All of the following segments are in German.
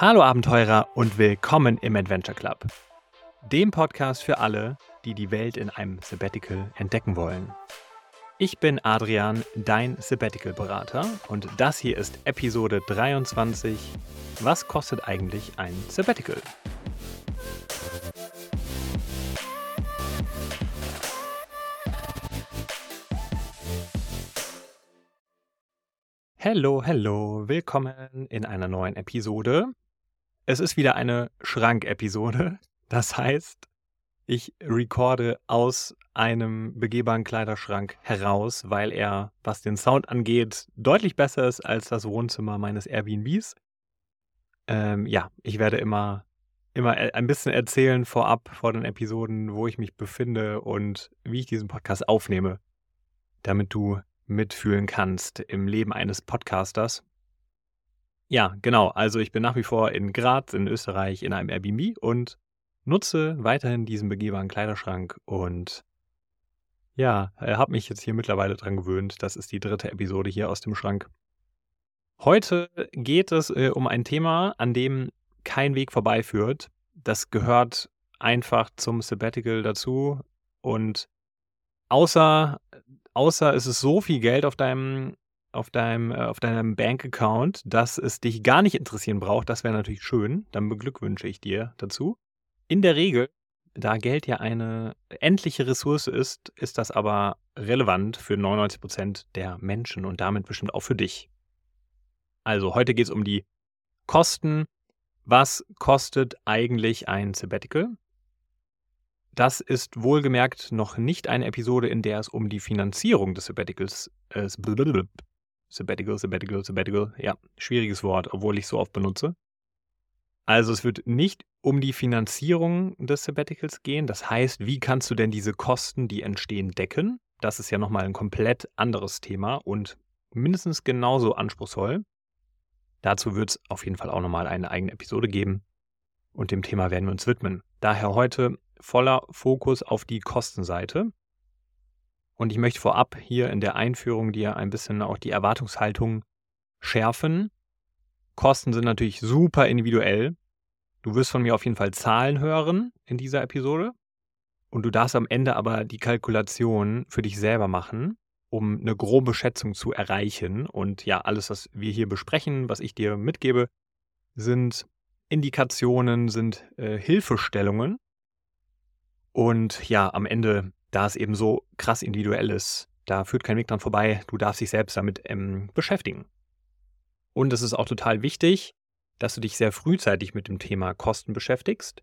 Hallo Abenteurer und willkommen im Adventure Club, dem Podcast für alle, die die Welt in einem Sabbatical entdecken wollen. Ich bin Adrian, dein Sabbatical-Berater und das hier ist Episode 23. Was kostet eigentlich ein Sabbatical? Hallo, hallo, willkommen in einer neuen Episode. Es ist wieder eine Schrank-Episode. Das heißt, ich recorde aus einem begehbaren Kleiderschrank heraus, weil er, was den Sound angeht, deutlich besser ist als das Wohnzimmer meines Airbnbs. Ähm, ja, ich werde immer, immer ein bisschen erzählen vorab vor den Episoden, wo ich mich befinde und wie ich diesen Podcast aufnehme, damit du mitfühlen kannst im Leben eines Podcasters. Ja, genau. Also ich bin nach wie vor in Graz in Österreich in einem Airbnb und nutze weiterhin diesen begehbaren Kleiderschrank und ja, habe mich jetzt hier mittlerweile dran gewöhnt. Das ist die dritte Episode hier aus dem Schrank. Heute geht es äh, um ein Thema, an dem kein Weg vorbeiführt. Das gehört einfach zum Sabbatical dazu und außer außer es ist so viel Geld auf deinem auf deinem, äh, auf deinem Bankaccount, dass es dich gar nicht interessieren braucht, das wäre natürlich schön. Dann beglückwünsche ich dir dazu. In der Regel, da Geld ja eine endliche Ressource ist, ist das aber relevant für 99 Prozent der Menschen und damit bestimmt auch für dich. Also heute geht es um die Kosten. Was kostet eigentlich ein Sabbatical? Das ist wohlgemerkt noch nicht eine Episode, in der es um die Finanzierung des Sabbaticals, äh, Sabbatical, Sabbatical, Sabbatical, ja, schwieriges Wort, obwohl ich es so oft benutze. Also es wird nicht um die Finanzierung des Sabbaticals gehen. Das heißt, wie kannst du denn diese Kosten, die entstehen, decken? Das ist ja nochmal ein komplett anderes Thema und mindestens genauso anspruchsvoll. Dazu wird es auf jeden Fall auch nochmal eine eigene Episode geben. Und dem Thema werden wir uns widmen. Daher heute voller Fokus auf die Kostenseite. Und ich möchte vorab hier in der Einführung dir ein bisschen auch die Erwartungshaltung schärfen. Kosten sind natürlich super individuell. Du wirst von mir auf jeden Fall Zahlen hören in dieser Episode. Und du darfst am Ende aber die Kalkulation für dich selber machen, um eine grobe Schätzung zu erreichen. Und ja, alles, was wir hier besprechen, was ich dir mitgebe, sind Indikationen, sind äh, Hilfestellungen, und ja, am Ende, da es eben so krass individuell ist, da führt kein Weg dran vorbei. Du darfst dich selbst damit ähm, beschäftigen. Und es ist auch total wichtig, dass du dich sehr frühzeitig mit dem Thema Kosten beschäftigst.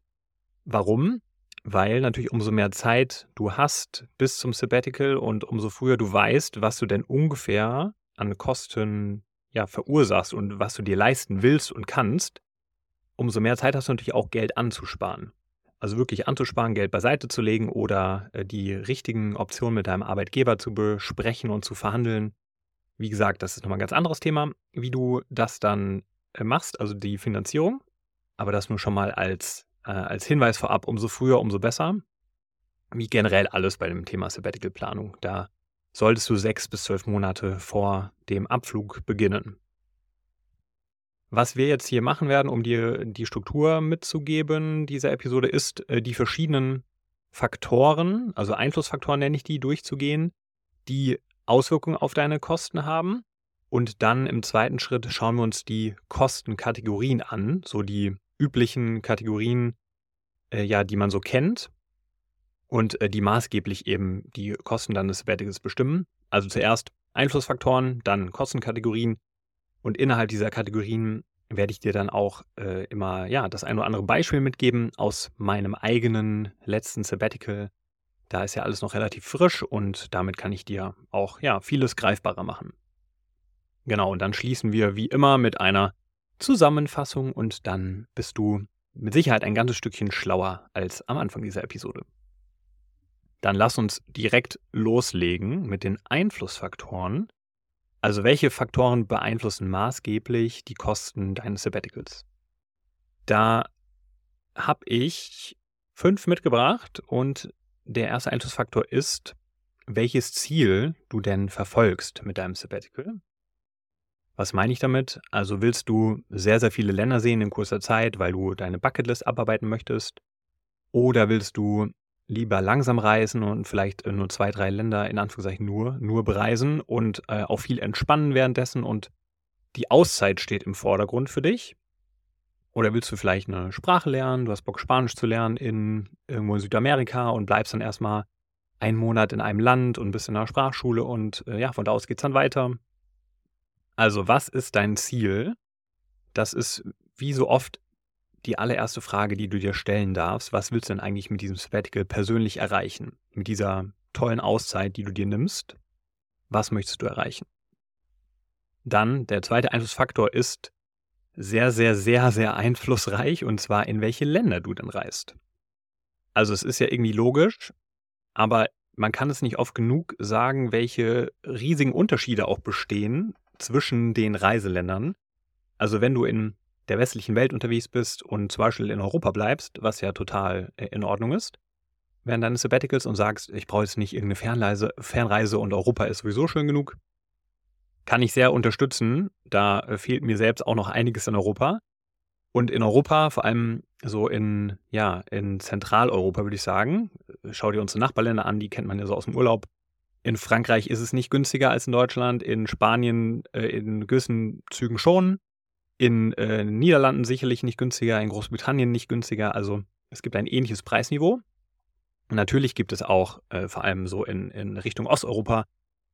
Warum? Weil natürlich umso mehr Zeit du hast bis zum Sabbatical und umso früher du weißt, was du denn ungefähr an Kosten ja, verursachst und was du dir leisten willst und kannst, umso mehr Zeit hast du natürlich auch Geld anzusparen. Also wirklich anzusparen, Geld beiseite zu legen oder äh, die richtigen Optionen mit deinem Arbeitgeber zu besprechen und zu verhandeln. Wie gesagt, das ist nochmal ein ganz anderes Thema, wie du das dann äh, machst, also die Finanzierung. Aber das nur schon mal als, äh, als Hinweis vorab, umso früher, umso besser. Wie generell alles bei dem Thema Sabbatical-Planung. Da solltest du sechs bis zwölf Monate vor dem Abflug beginnen. Was wir jetzt hier machen werden, um dir die Struktur mitzugeben dieser Episode, ist, äh, die verschiedenen Faktoren, also Einflussfaktoren nenne ich die, durchzugehen, die Auswirkungen auf deine Kosten haben. Und dann im zweiten Schritt schauen wir uns die Kostenkategorien an, so die üblichen Kategorien, äh, ja, die man so kennt und äh, die maßgeblich eben die Kosten deines Sabbaticals bestimmen. Also zuerst Einflussfaktoren, dann Kostenkategorien und innerhalb dieser Kategorien werde ich dir dann auch äh, immer ja, das ein oder andere Beispiel mitgeben aus meinem eigenen letzten Sabbatical. Da ist ja alles noch relativ frisch und damit kann ich dir auch ja, vieles greifbarer machen. Genau, und dann schließen wir wie immer mit einer Zusammenfassung und dann bist du mit Sicherheit ein ganzes Stückchen schlauer als am Anfang dieser Episode. Dann lass uns direkt loslegen mit den Einflussfaktoren, also welche Faktoren beeinflussen maßgeblich die Kosten deines Sabbaticals? Da habe ich fünf mitgebracht und der erste Einflussfaktor ist, welches Ziel du denn verfolgst mit deinem Sabbatical. Was meine ich damit? Also willst du sehr, sehr viele Länder sehen in kurzer Zeit, weil du deine Bucketlist abarbeiten möchtest? Oder willst du lieber langsam reisen und vielleicht äh, nur zwei, drei Länder in Anführungszeichen nur, nur bereisen und äh, auch viel entspannen währenddessen und die Auszeit steht im Vordergrund für dich? Oder willst du vielleicht eine Sprache lernen? Du hast Bock, Spanisch zu lernen in irgendwo in Südamerika und bleibst dann erstmal einen Monat in einem Land und bist in einer Sprachschule und äh, ja, von da aus geht es dann weiter. Also, was ist dein Ziel? Das ist wie so oft die allererste Frage, die du dir stellen darfst. Was willst du denn eigentlich mit diesem Sabbatical persönlich erreichen? Mit dieser tollen Auszeit, die du dir nimmst? Was möchtest du erreichen? Dann der zweite Einflussfaktor ist sehr, sehr, sehr, sehr einflussreich und zwar in welche Länder du dann reist. Also es ist ja irgendwie logisch, aber man kann es nicht oft genug sagen, welche riesigen Unterschiede auch bestehen zwischen den Reiseländern. Also wenn du in der westlichen Welt unterwegs bist und zum Beispiel in Europa bleibst, was ja total äh, in Ordnung ist, während deines Sabbaticals und sagst, ich brauche jetzt nicht irgendeine Fernreise, Fernreise und Europa ist sowieso schön genug, kann ich sehr unterstützen. Da äh, fehlt mir selbst auch noch einiges in Europa. Und in Europa, vor allem so in, ja, in Zentraleuropa, würde ich sagen, schau dir unsere Nachbarländer an, die kennt man ja so aus dem Urlaub. In Frankreich ist es nicht günstiger als in Deutschland, in Spanien äh, in gewissen Zügen schon, in äh, Niederlanden sicherlich nicht günstiger, in Großbritannien nicht günstiger. Also es gibt ein ähnliches Preisniveau. Natürlich gibt es auch äh, vor allem so in, in Richtung Osteuropa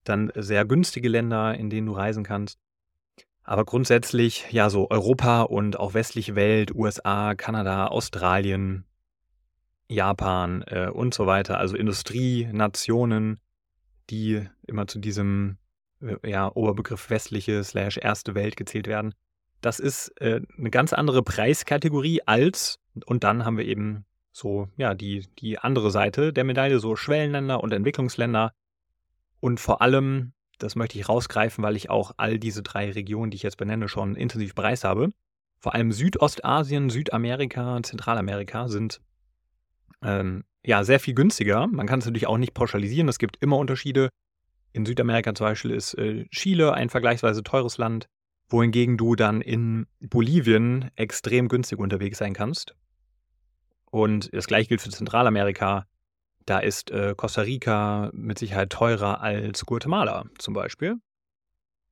dann sehr günstige Länder, in denen du reisen kannst. Aber grundsätzlich, ja, so Europa und auch westliche Welt, USA, Kanada, Australien, Japan äh, und so weiter, also Industrienationen, die immer zu diesem äh, ja, Oberbegriff westliche slash erste Welt gezählt werden. Das ist äh, eine ganz andere Preiskategorie als, und dann haben wir eben so, ja, die, die andere Seite der Medaille, so Schwellenländer und Entwicklungsländer, und vor allem, das möchte ich rausgreifen, weil ich auch all diese drei Regionen, die ich jetzt benenne, schon intensiv bereist habe. Vor allem Südostasien, Südamerika, Zentralamerika sind ähm, ja sehr viel günstiger. Man kann es natürlich auch nicht pauschalisieren. Es gibt immer Unterschiede. In Südamerika zum Beispiel ist äh, Chile ein vergleichsweise teures Land, wohingegen du dann in Bolivien extrem günstig unterwegs sein kannst. Und das gleiche gilt für Zentralamerika. Da ist äh, Costa Rica mit Sicherheit teurer als Guatemala zum Beispiel.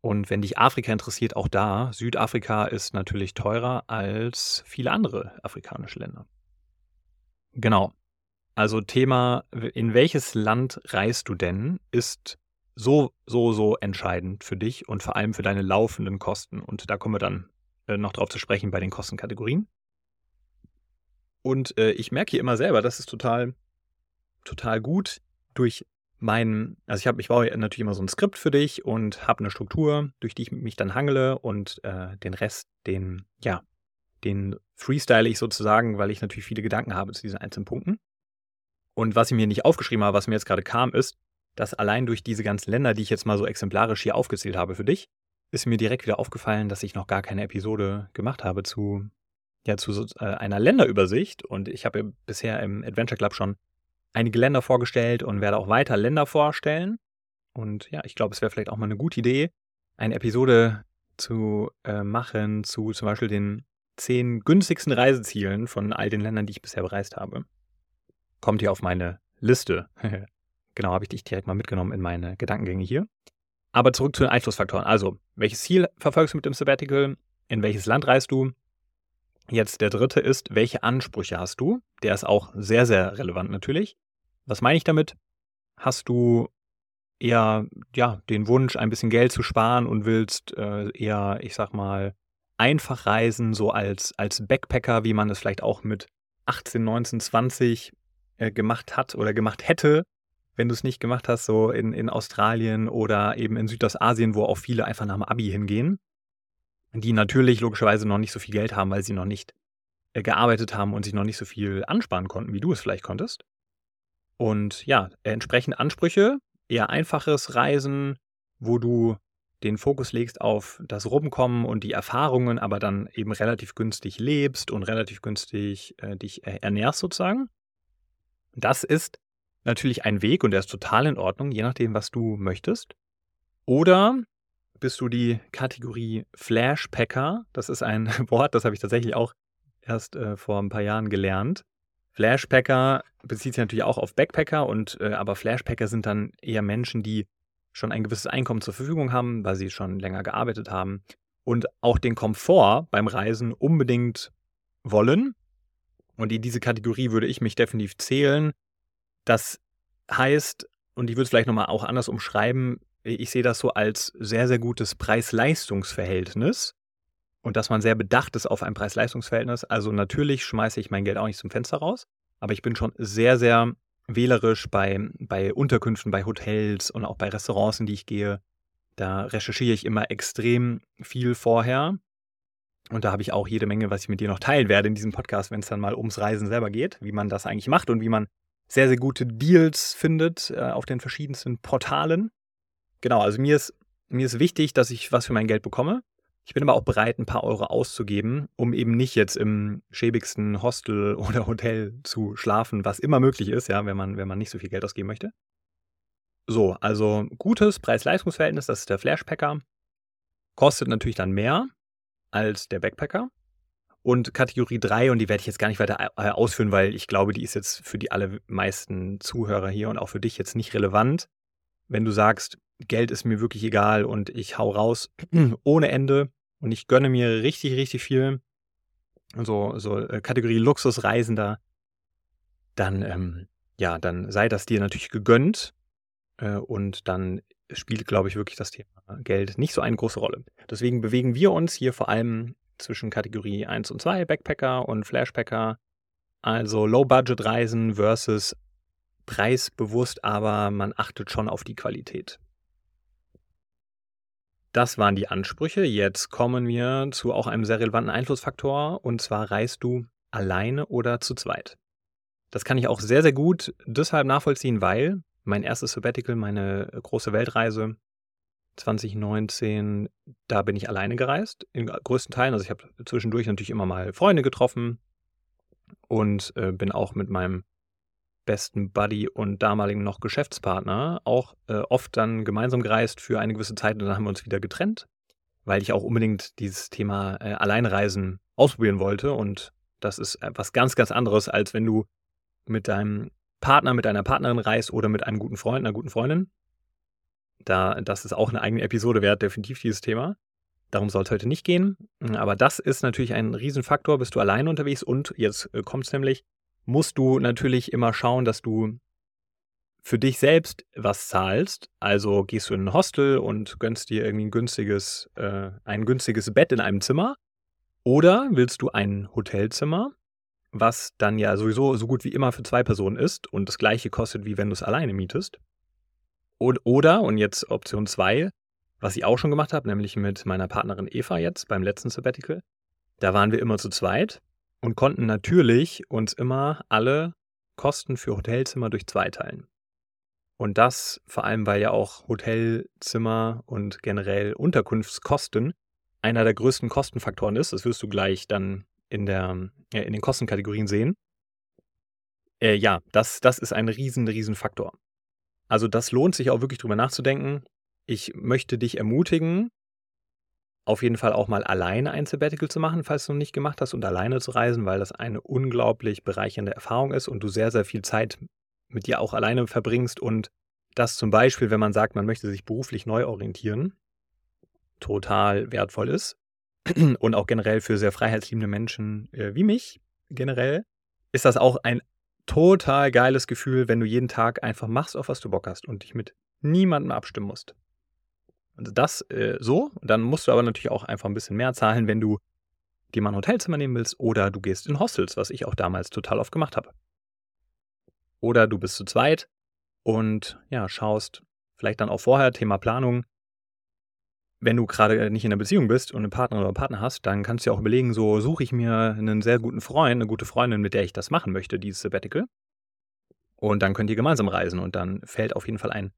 Und wenn dich Afrika interessiert, auch da, Südafrika ist natürlich teurer als viele andere afrikanische Länder. Genau. Also Thema, in welches Land reist du denn, ist so, so, so entscheidend für dich und vor allem für deine laufenden Kosten. Und da kommen wir dann äh, noch drauf zu sprechen bei den Kostenkategorien. Und äh, ich merke hier immer selber, das ist total total gut durch meinen, also ich habe, ich baue natürlich immer so ein Skript für dich und habe eine Struktur, durch die ich mich dann hangele und äh, den Rest, den, ja, den freestyle ich sozusagen, weil ich natürlich viele Gedanken habe zu diesen einzelnen Punkten. Und was ich mir nicht aufgeschrieben habe, was mir jetzt gerade kam, ist, dass allein durch diese ganzen Länder, die ich jetzt mal so exemplarisch hier aufgezählt habe für dich, ist mir direkt wieder aufgefallen, dass ich noch gar keine Episode gemacht habe zu, ja, zu äh, einer Länderübersicht. Und ich habe ja bisher im Adventure Club schon einige Länder vorgestellt und werde auch weiter Länder vorstellen. Und ja, ich glaube, es wäre vielleicht auch mal eine gute Idee, eine Episode zu äh, machen zu zum Beispiel den zehn günstigsten Reisezielen von all den Ländern, die ich bisher bereist habe. Kommt hier auf meine Liste. genau, habe ich dich direkt mal mitgenommen in meine Gedankengänge hier. Aber zurück zu den Einflussfaktoren. Also, welches Ziel verfolgst du mit dem Sabbatical? In welches Land reist du? Jetzt der dritte ist, welche Ansprüche hast du? Der ist auch sehr, sehr relevant natürlich. Was meine ich damit? Hast du eher ja, den Wunsch, ein bisschen Geld zu sparen und willst äh, eher, ich sag mal, einfach reisen, so als, als Backpacker, wie man es vielleicht auch mit 18, 19, 20 äh, gemacht hat oder gemacht hätte, wenn du es nicht gemacht hast, so in, in Australien oder eben in Südostasien, wo auch viele einfach nach dem Abi hingehen die natürlich logischerweise noch nicht so viel Geld haben, weil sie noch nicht äh, gearbeitet haben und sich noch nicht so viel ansparen konnten, wie du es vielleicht konntest. Und ja, entsprechend Ansprüche, eher einfaches Reisen, wo du den Fokus legst auf das Rumkommen und die Erfahrungen, aber dann eben relativ günstig lebst und relativ günstig äh, dich ernährst sozusagen. Das ist natürlich ein Weg und der ist total in Ordnung, je nachdem, was du möchtest. Oder bist du die Kategorie Flashpacker. Das ist ein Wort, das habe ich tatsächlich auch erst äh, vor ein paar Jahren gelernt. Flashpacker bezieht sich natürlich auch auf Backpacker und äh, aber Flashpacker sind dann eher Menschen, die schon ein gewisses Einkommen zur Verfügung haben, weil sie schon länger gearbeitet haben und auch den Komfort beim Reisen unbedingt wollen. Und in diese Kategorie würde ich mich definitiv zählen. Das heißt, und ich würde es vielleicht nochmal auch anders umschreiben, ich sehe das so als sehr, sehr gutes Preis-Leistungs-Verhältnis und dass man sehr bedacht ist auf ein Preis-Leistungs-Verhältnis. Also natürlich schmeiße ich mein Geld auch nicht zum Fenster raus, aber ich bin schon sehr, sehr wählerisch bei, bei Unterkünften, bei Hotels und auch bei Restaurants, in die ich gehe. Da recherchiere ich immer extrem viel vorher. Und da habe ich auch jede Menge, was ich mit dir noch teilen werde in diesem Podcast, wenn es dann mal ums Reisen selber geht, wie man das eigentlich macht und wie man sehr, sehr gute Deals findet äh, auf den verschiedensten Portalen. Genau, also mir ist, mir ist wichtig, dass ich was für mein Geld bekomme. Ich bin aber auch bereit, ein paar Euro auszugeben, um eben nicht jetzt im schäbigsten Hostel oder Hotel zu schlafen, was immer möglich ist, ja, wenn man, wenn man nicht so viel Geld ausgeben möchte. So, also gutes Preis-Leistungs-Verhältnis, das ist der Flashpacker. Kostet natürlich dann mehr als der Backpacker. Und Kategorie 3, und die werde ich jetzt gar nicht weiter äh, ausführen, weil ich glaube, die ist jetzt für die allermeisten Zuhörer hier und auch für dich jetzt nicht relevant. Wenn du sagst, Geld ist mir wirklich egal und ich hau raus ohne Ende und ich gönne mir richtig, richtig viel, so, so äh, Kategorie Luxusreisender, dann, ähm, ja, dann sei das dir natürlich gegönnt äh, und dann spielt, glaube ich, wirklich das Thema Geld nicht so eine große Rolle. Deswegen bewegen wir uns hier vor allem zwischen Kategorie 1 und 2, Backpacker und Flashpacker, also Low-Budget-Reisen versus preisbewusst, aber man achtet schon auf die Qualität. Das waren die Ansprüche. Jetzt kommen wir zu auch einem sehr relevanten Einflussfaktor und zwar reist du alleine oder zu zweit. Das kann ich auch sehr, sehr gut deshalb nachvollziehen, weil mein erstes Sabbatical, meine große Weltreise 2019, da bin ich alleine gereist, in größten Teilen. Also ich habe zwischendurch natürlich immer mal Freunde getroffen und äh, bin auch mit meinem besten Buddy und damaligen noch Geschäftspartner auch äh, oft dann gemeinsam gereist für eine gewisse Zeit und dann haben wir uns wieder getrennt, weil ich auch unbedingt dieses Thema äh, Alleinreisen ausprobieren wollte und das ist etwas ganz, ganz anderes, als wenn du mit deinem Partner, mit deiner Partnerin reist oder mit einem guten Freund, einer guten Freundin. Da, das ist auch eine eigene Episode wert, definitiv dieses Thema. Darum soll es heute nicht gehen. Aber das ist natürlich ein Riesenfaktor. Bist du alleine unterwegs und jetzt äh, kommt es nämlich, musst du natürlich immer schauen, dass du für dich selbst was zahlst. Also gehst du in ein Hostel und gönnst dir irgendwie ein günstiges, äh, ein günstiges Bett in einem Zimmer. Oder willst du ein Hotelzimmer, was dann ja sowieso so gut wie immer für zwei Personen ist und das gleiche kostet, wie wenn du es alleine mietest. Oder, und jetzt Option 2, was ich auch schon gemacht habe, nämlich mit meiner Partnerin Eva jetzt beim letzten Sabbatical, da waren wir immer zu zweit und konnten natürlich uns immer alle Kosten für Hotelzimmer durch zwei teilen. Und das vor allem, weil ja auch Hotelzimmer und generell Unterkunftskosten einer der größten Kostenfaktoren ist. Das wirst du gleich dann in, der, in den Kostenkategorien sehen. Äh, ja, das, das ist ein riesen, riesen Faktor. Also das lohnt sich auch wirklich drüber nachzudenken. Ich möchte dich ermutigen, auf jeden Fall auch mal alleine ein Sabbatical zu machen, falls du noch nicht gemacht hast, und alleine zu reisen, weil das eine unglaublich bereichernde Erfahrung ist und du sehr, sehr viel Zeit mit dir auch alleine verbringst und das zum Beispiel, wenn man sagt, man möchte sich beruflich neu orientieren, total wertvoll ist und auch generell für sehr freiheitsliebende Menschen äh, wie mich generell ist das auch ein total geiles Gefühl, wenn du jeden Tag einfach machst, auf was du Bock hast und dich mit niemandem abstimmen musst. Also das äh, so. Dann musst du aber natürlich auch einfach ein bisschen mehr zahlen, wenn du dir mal ein Hotelzimmer nehmen willst oder du gehst in Hostels, was ich auch damals total oft gemacht habe. Oder du bist zu zweit und ja, schaust vielleicht dann auch vorher, Thema Planung. Wenn du gerade nicht in einer Beziehung bist und einen Partner oder einen Partner hast, dann kannst du ja auch überlegen, so suche ich mir einen sehr guten Freund, eine gute Freundin, mit der ich das machen möchte, dieses Sabbatical. Und dann könnt ihr gemeinsam reisen und dann fällt auf jeden Fall ein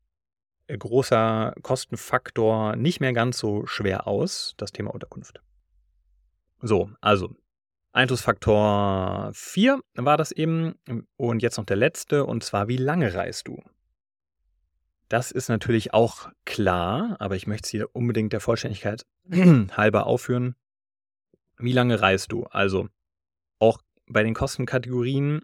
äh, großer Kostenfaktor nicht mehr ganz so schwer aus, das Thema Unterkunft. So, also Einflussfaktor 4 war das eben und jetzt noch der letzte und zwar wie lange reist du? Das ist natürlich auch klar, aber ich möchte es hier unbedingt der Vollständigkeit halber aufführen. Wie lange reist du? Also auch bei den Kostenkategorien,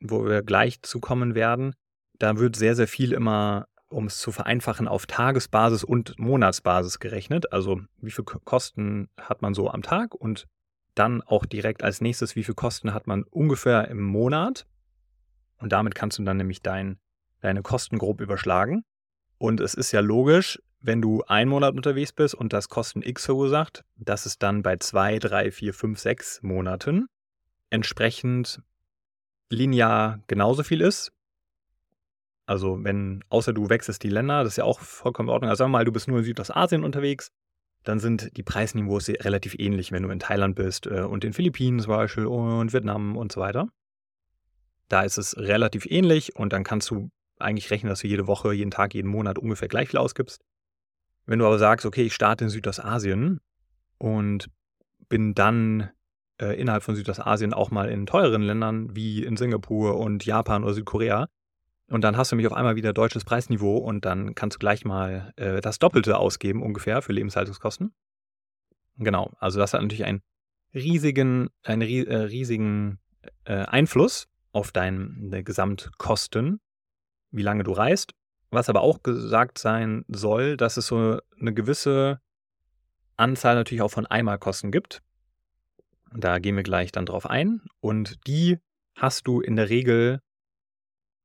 wo wir gleich zu kommen werden, da wird sehr, sehr viel immer, um es zu vereinfachen, auf Tagesbasis und Monatsbasis gerechnet. Also wie viel Kosten hat man so am Tag und dann auch direkt als nächstes, wie viel Kosten hat man ungefähr im Monat. Und damit kannst du dann nämlich dein, deine Kosten grob überschlagen. Und es ist ja logisch, wenn du einen Monat unterwegs bist und das Kosten X verursacht, dass es dann bei zwei, drei, vier, fünf, sechs Monaten entsprechend linear genauso viel ist. Also wenn, außer du wechselst die Länder, das ist ja auch vollkommen in Ordnung. Also sagen wir mal, du bist nur in Südostasien unterwegs, dann sind die Preisniveaus relativ ähnlich, wenn du in Thailand bist äh, und in Philippinen zum Beispiel und Vietnam und so weiter. Da ist es relativ ähnlich und dann kannst du eigentlich rechnen, dass du jede Woche, jeden Tag, jeden Monat ungefähr gleich viel ausgibst. Wenn du aber sagst, okay, ich starte in Südostasien und bin dann äh, innerhalb von Südostasien auch mal in teureren Ländern wie in Singapur und Japan oder Südkorea, und dann hast du mich auf einmal wieder deutsches Preisniveau und dann kannst du gleich mal äh, das Doppelte ausgeben ungefähr für Lebenshaltungskosten. Genau, also das hat natürlich einen riesigen, einen äh, riesigen äh, Einfluss auf deine Gesamtkosten, wie lange du reist. Was aber auch gesagt sein soll, dass es so eine gewisse Anzahl natürlich auch von Einmalkosten gibt. Da gehen wir gleich dann drauf ein. Und die hast du in der Regel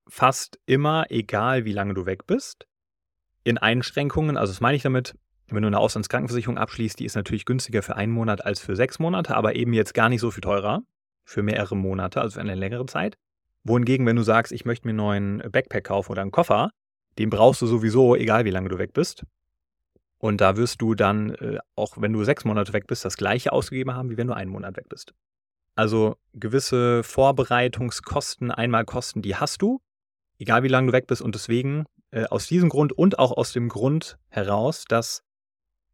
fast immer, egal wie lange du weg bist, in Einschränkungen. Also das meine ich damit, wenn du eine Auslandskrankenversicherung abschließt, die ist natürlich günstiger für einen Monat als für sechs Monate, aber eben jetzt gar nicht so viel teurer für mehrere Monate, also für eine längere Zeit. Wohingegen, wenn du sagst, ich möchte mir einen neuen Backpack kaufen oder einen Koffer, den brauchst du sowieso, egal wie lange du weg bist. Und da wirst du dann, äh, auch wenn du sechs Monate weg bist, das gleiche ausgegeben haben, wie wenn du einen Monat weg bist. Also gewisse Vorbereitungskosten, Einmalkosten, die hast du egal wie lange du weg bist. Und deswegen, äh, aus diesem Grund und auch aus dem Grund heraus, dass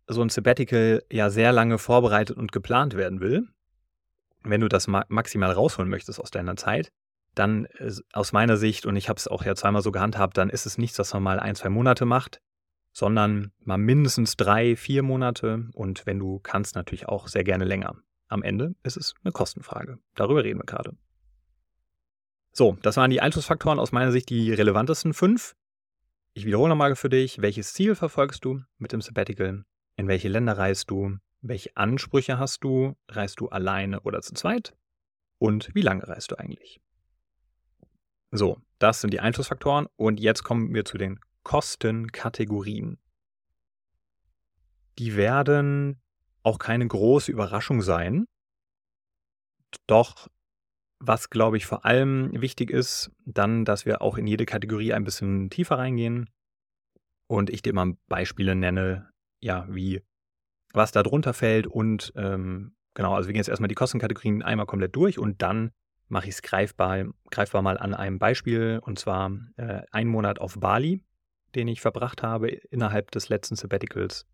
so ein Sabbatical ja sehr lange vorbereitet und geplant werden will, wenn du das ma maximal rausholen möchtest aus deiner Zeit, dann äh, aus meiner Sicht, und ich habe es auch ja zweimal so gehandhabt, dann ist es nichts, was man mal ein, zwei Monate macht, sondern mal mindestens drei, vier Monate und wenn du kannst, natürlich auch sehr gerne länger. Am Ende ist es eine Kostenfrage. Darüber reden wir gerade. So, das waren die Einflussfaktoren aus meiner Sicht die relevantesten fünf. Ich wiederhole nochmal für dich, welches Ziel verfolgst du mit dem Sabbatical? In welche Länder reist du? Welche Ansprüche hast du? Reist du alleine oder zu zweit? Und wie lange reist du eigentlich? So, das sind die Einflussfaktoren und jetzt kommen wir zu den Kostenkategorien. Die werden auch keine große Überraschung sein. Doch was, glaube ich, vor allem wichtig ist, dann, dass wir auch in jede Kategorie ein bisschen tiefer reingehen und ich dir mal Beispiele nenne, ja, wie was da drunter fällt und ähm, genau, also wir gehen jetzt erstmal die Kostenkategorien einmal komplett durch und dann mache ich es greifbar, greifbar mal an einem Beispiel und zwar äh, einen Monat auf Bali, den ich verbracht habe innerhalb des letzten Sabbaticals.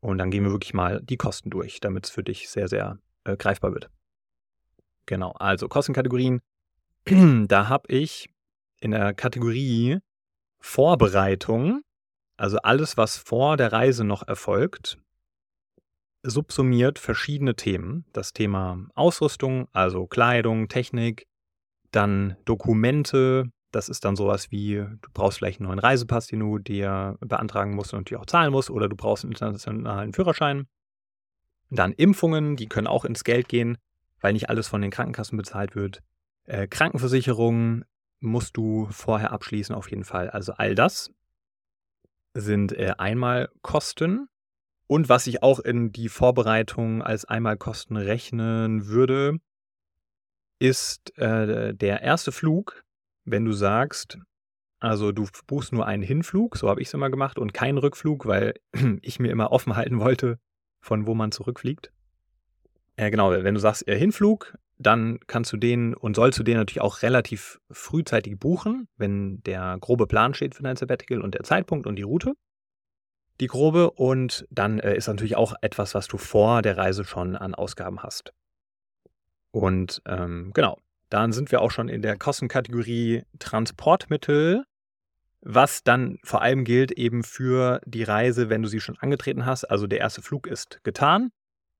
Und dann gehen wir wirklich mal die Kosten durch, damit es für dich sehr, sehr äh, greifbar wird. Genau, also Kostenkategorien. da habe ich in der Kategorie Vorbereitung, also alles, was vor der Reise noch erfolgt, subsumiert verschiedene Themen. Das Thema Ausrüstung, also Kleidung, Technik, dann Dokumente, das ist dann sowas wie, du brauchst vielleicht einen neuen Reisepass, den du dir beantragen musst und natürlich auch zahlen musst, oder du brauchst einen internationalen Führerschein. Dann Impfungen, die können auch ins Geld gehen weil nicht alles von den Krankenkassen bezahlt wird. Äh, Krankenversicherungen musst du vorher abschließen, auf jeden Fall. Also all das sind äh, Einmalkosten. Und was ich auch in die Vorbereitung als Einmalkosten rechnen würde, ist äh, der erste Flug, wenn du sagst, also du buchst nur einen Hinflug, so habe ich es immer gemacht, und keinen Rückflug, weil ich mir immer offen halten wollte, von wo man zurückfliegt. Äh, genau, wenn du sagst äh, Hinflug, dann kannst du den und sollst du den natürlich auch relativ frühzeitig buchen, wenn der grobe Plan steht für dein Sabbatical und der Zeitpunkt und die Route. Die grobe und dann äh, ist natürlich auch etwas, was du vor der Reise schon an Ausgaben hast. Und ähm, genau, dann sind wir auch schon in der Kostenkategorie Transportmittel. Was dann vor allem gilt eben für die Reise, wenn du sie schon angetreten hast. Also der erste Flug ist getan.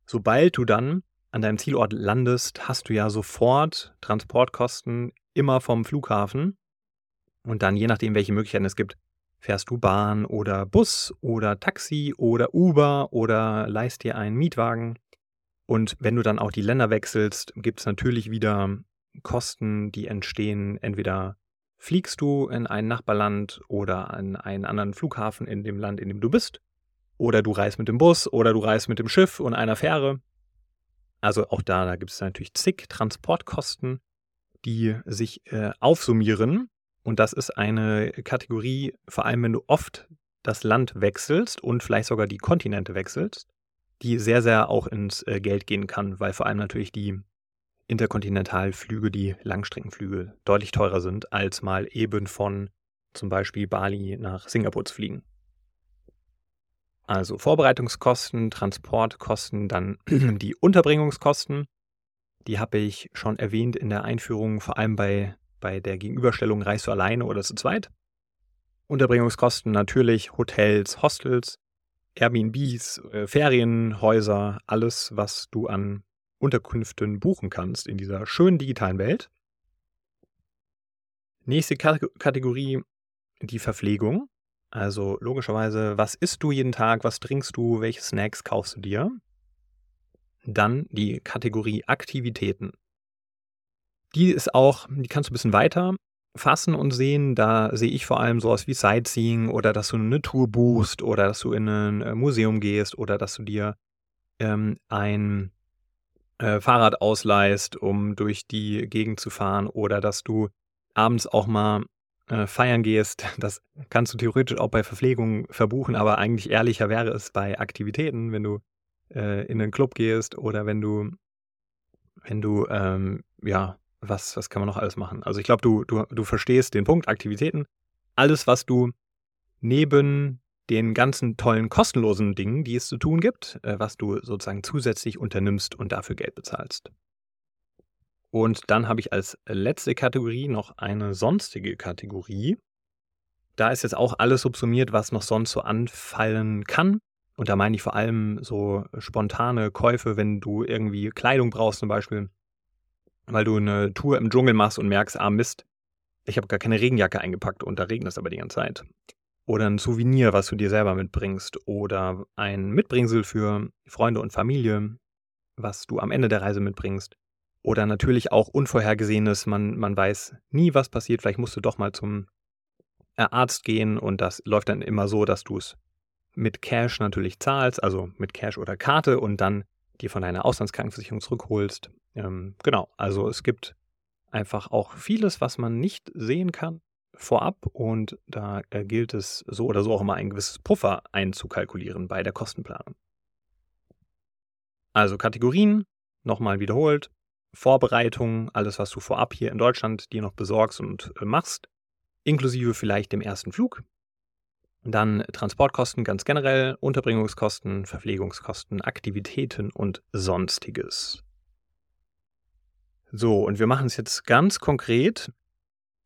Sobald du dann an deinem Zielort landest, hast du ja sofort Transportkosten immer vom Flughafen. Und dann, je nachdem, welche Möglichkeiten es gibt, fährst du Bahn oder Bus oder Taxi oder Uber oder leist dir einen Mietwagen. Und wenn du dann auch die Länder wechselst, gibt es natürlich wieder Kosten, die entstehen. Entweder fliegst du in ein Nachbarland oder an einen anderen Flughafen in dem Land, in dem du bist. Oder du reist mit dem Bus oder du reist mit dem Schiff und einer Fähre. Also auch da, da gibt es natürlich zig Transportkosten, die sich äh, aufsummieren. Und das ist eine Kategorie, vor allem wenn du oft das Land wechselst und vielleicht sogar die Kontinente wechselst, die sehr, sehr auch ins äh, Geld gehen kann, weil vor allem natürlich die Interkontinentalflüge, die Langstreckenflüge, deutlich teurer sind, als mal eben von zum Beispiel Bali nach Singapur zu fliegen. Also Vorbereitungskosten, Transportkosten, dann die Unterbringungskosten. Die habe ich schon erwähnt in der Einführung, vor allem bei, bei der Gegenüberstellung reist du alleine oder zu zweit. Unterbringungskosten natürlich Hotels, Hostels, Airbnbs, äh, Ferienhäuser, alles, was du an Unterkünften buchen kannst in dieser schönen digitalen Welt. Nächste Kategorie, die Verpflegung. Also logischerweise, was isst du jeden Tag, was trinkst du, welche Snacks kaufst du dir? Dann die Kategorie Aktivitäten. Die ist auch, die kannst du ein bisschen weiter fassen und sehen. Da sehe ich vor allem sowas wie Sightseeing oder dass du eine Tour buchst oder dass du in ein äh, Museum gehst oder dass du dir ähm, ein äh, Fahrrad ausleihst, um durch die Gegend zu fahren oder dass du abends auch mal äh, feiern gehst. Das kannst du theoretisch auch bei Verpflegung verbuchen, aber eigentlich ehrlicher wäre es bei Aktivitäten, wenn du äh, in einen Club gehst oder wenn du, wenn du, ähm, ja, was, was kann man noch alles machen? Also ich glaube, du, du, du verstehst den Punkt, Aktivitäten. Alles, was du neben den ganzen tollen kostenlosen Dingen, die es zu tun gibt, äh, was du sozusagen zusätzlich unternimmst und dafür Geld bezahlst. Und dann habe ich als letzte Kategorie noch eine sonstige Kategorie. Da ist jetzt auch alles subsumiert, was noch sonst so anfallen kann. Und da meine ich vor allem so spontane Käufe, wenn du irgendwie Kleidung brauchst zum Beispiel, weil du eine Tour im Dschungel machst und merkst, ah Mist, ich habe gar keine Regenjacke eingepackt und da regnet es aber die ganze Zeit. Oder ein Souvenir, was du dir selber mitbringst. Oder ein Mitbringsel für Freunde und Familie, was du am Ende der Reise mitbringst. Oder natürlich auch Unvorhergesehenes. Man, man weiß nie, was passiert. Vielleicht musst du doch mal zum Arzt gehen und das läuft dann immer so, dass du es mit Cash natürlich zahlst, also mit Cash oder Karte und dann dir von deiner Auslandskrankenversicherung zurückholst. Ähm, genau, also es gibt einfach auch vieles, was man nicht sehen kann vorab und da äh, gilt es so oder so auch immer ein gewisses Puffer einzukalkulieren bei der Kostenplanung. Also Kategorien, nochmal wiederholt, Vorbereitung, alles, was du vorab hier in Deutschland dir noch besorgst und äh, machst, inklusive vielleicht dem ersten Flug. Dann Transportkosten ganz generell, Unterbringungskosten, Verpflegungskosten, Aktivitäten und sonstiges. So, und wir machen es jetzt ganz konkret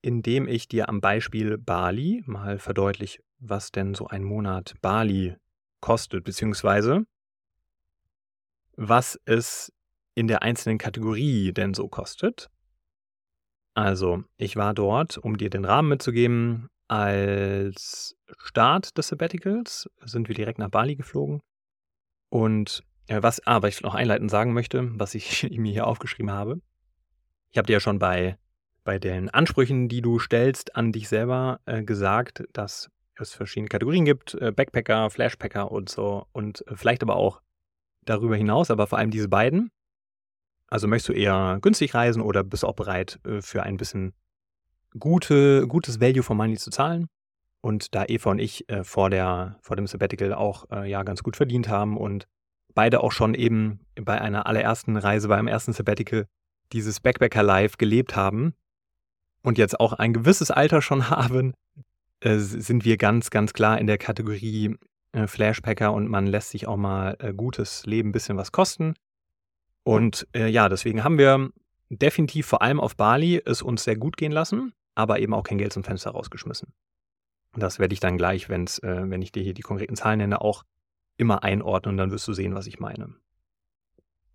indem ich dir am Beispiel Bali mal verdeutliche, was denn so ein Monat Bali kostet, beziehungsweise was es in der einzelnen Kategorie denn so kostet. Also, ich war dort, um dir den Rahmen mitzugeben, als Start des Sabbaticals sind wir direkt nach Bali geflogen. Und äh, was, ah, ich noch einleitend sagen möchte, was ich mir hier aufgeschrieben habe. Ich habe dir ja schon bei bei den Ansprüchen, die du stellst an dich selber, äh, gesagt, dass es verschiedene Kategorien gibt, äh, Backpacker, Flashpacker und so und äh, vielleicht aber auch darüber hinaus, aber vor allem diese beiden. Also möchtest du eher günstig reisen oder bist auch bereit äh, für ein bisschen gute, gutes Value for Money zu zahlen? Und da Eva und ich äh, vor, der, vor dem Sabbatical auch äh, ja ganz gut verdient haben und beide auch schon eben bei einer allerersten Reise, beim ersten Sabbatical dieses Backpacker-Life gelebt haben, und jetzt auch ein gewisses Alter schon haben, äh, sind wir ganz, ganz klar in der Kategorie äh, Flashpacker und man lässt sich auch mal äh, gutes Leben ein bisschen was kosten. Und äh, ja, deswegen haben wir definitiv vor allem auf Bali es uns sehr gut gehen lassen, aber eben auch kein Geld zum Fenster rausgeschmissen. Das werde ich dann gleich, wenn's, äh, wenn ich dir hier die konkreten Zahlen nenne, auch immer einordnen und dann wirst du sehen, was ich meine.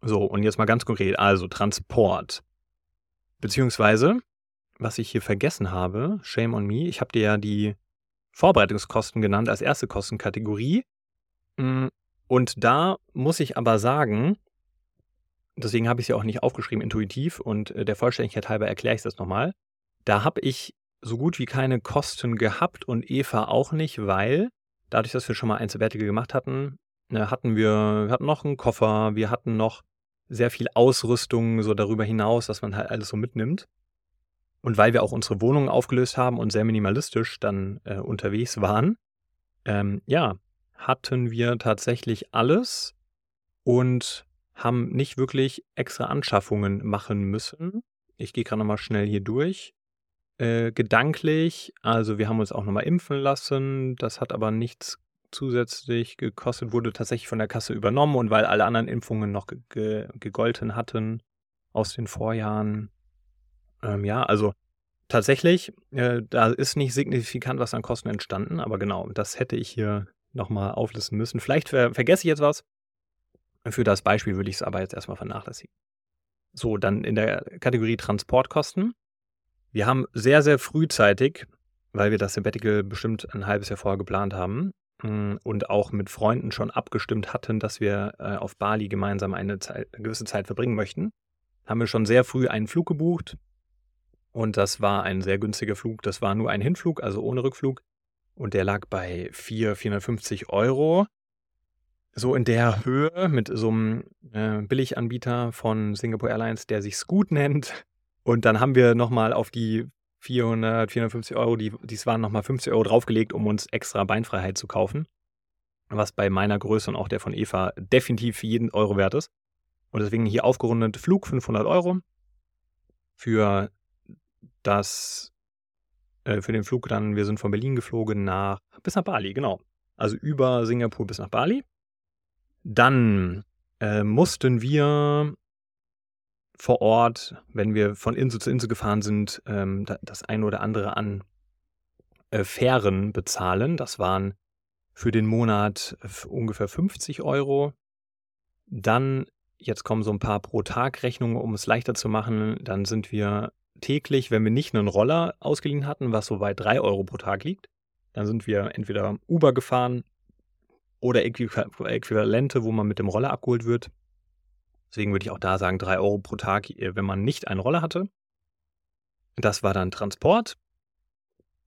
So, und jetzt mal ganz konkret, also Transport. Beziehungsweise, was ich hier vergessen habe, shame on me, ich habe dir ja die Vorbereitungskosten genannt als erste Kostenkategorie. Mm, und da muss ich aber sagen, deswegen habe ich es ja auch nicht aufgeschrieben intuitiv und äh, der Vollständigkeit halber erkläre ich das nochmal. Da habe ich so gut wie keine Kosten gehabt und Eva auch nicht, weil dadurch, dass wir schon mal Einzelwertige gemacht hatten, ne, hatten wir, wir hatten noch einen Koffer, wir hatten noch sehr viel Ausrüstung so darüber hinaus, dass man halt alles so mitnimmt. Und weil wir auch unsere Wohnungen aufgelöst haben und sehr minimalistisch dann äh, unterwegs waren, ähm, ja, hatten wir tatsächlich alles und haben nicht wirklich extra Anschaffungen machen müssen. Ich gehe gerade nochmal schnell hier durch. Äh, gedanklich, also wir haben uns auch nochmal impfen lassen. Das hat aber nichts zusätzlich gekostet, wurde tatsächlich von der Kasse übernommen und weil alle anderen Impfungen noch ge gegolten hatten aus den Vorjahren. Ähm, ja, also tatsächlich, äh, da ist nicht signifikant was an Kosten entstanden, aber genau, das hätte ich hier nochmal auflisten müssen. Vielleicht ver vergesse ich jetzt was. Für das Beispiel würde ich es aber jetzt erstmal vernachlässigen. So, dann in der Kategorie Transportkosten. Wir haben sehr, sehr frühzeitig, weil wir das Sabbatical bestimmt ein halbes Jahr vorher geplant haben mm, und auch mit Freunden schon abgestimmt hatten, dass wir äh, auf Bali gemeinsam eine, Zeit, eine gewisse Zeit verbringen möchten, haben wir schon sehr früh einen Flug gebucht. Und das war ein sehr günstiger Flug. Das war nur ein Hinflug, also ohne Rückflug. Und der lag bei 4, 450 Euro. So in der Höhe mit so einem äh, Billiganbieter von Singapore Airlines, der sich Scoot nennt. Und dann haben wir nochmal auf die 400, 450 Euro, die, dies waren nochmal 50 Euro draufgelegt, um uns extra Beinfreiheit zu kaufen. Was bei meiner Größe und auch der von Eva definitiv jeden Euro wert ist. Und deswegen hier aufgerundet Flug 500 Euro für das, äh, für den Flug dann, wir sind von Berlin geflogen nach, bis nach Bali, genau. Also über Singapur bis nach Bali. Dann äh, mussten wir vor Ort, wenn wir von Insel zu Insel gefahren sind, ähm, das ein oder andere an äh, Fähren bezahlen. Das waren für den Monat ungefähr 50 Euro. Dann, jetzt kommen so ein paar pro Tag Rechnungen, um es leichter zu machen. Dann sind wir täglich, wenn wir nicht einen Roller ausgeliehen hatten, was so bei 3 Euro pro Tag liegt, dann sind wir entweder Uber gefahren oder Äquivalente, wo man mit dem Roller abgeholt wird. Deswegen würde ich auch da sagen, 3 Euro pro Tag, äh, wenn man nicht einen Roller hatte. Das war dann Transport.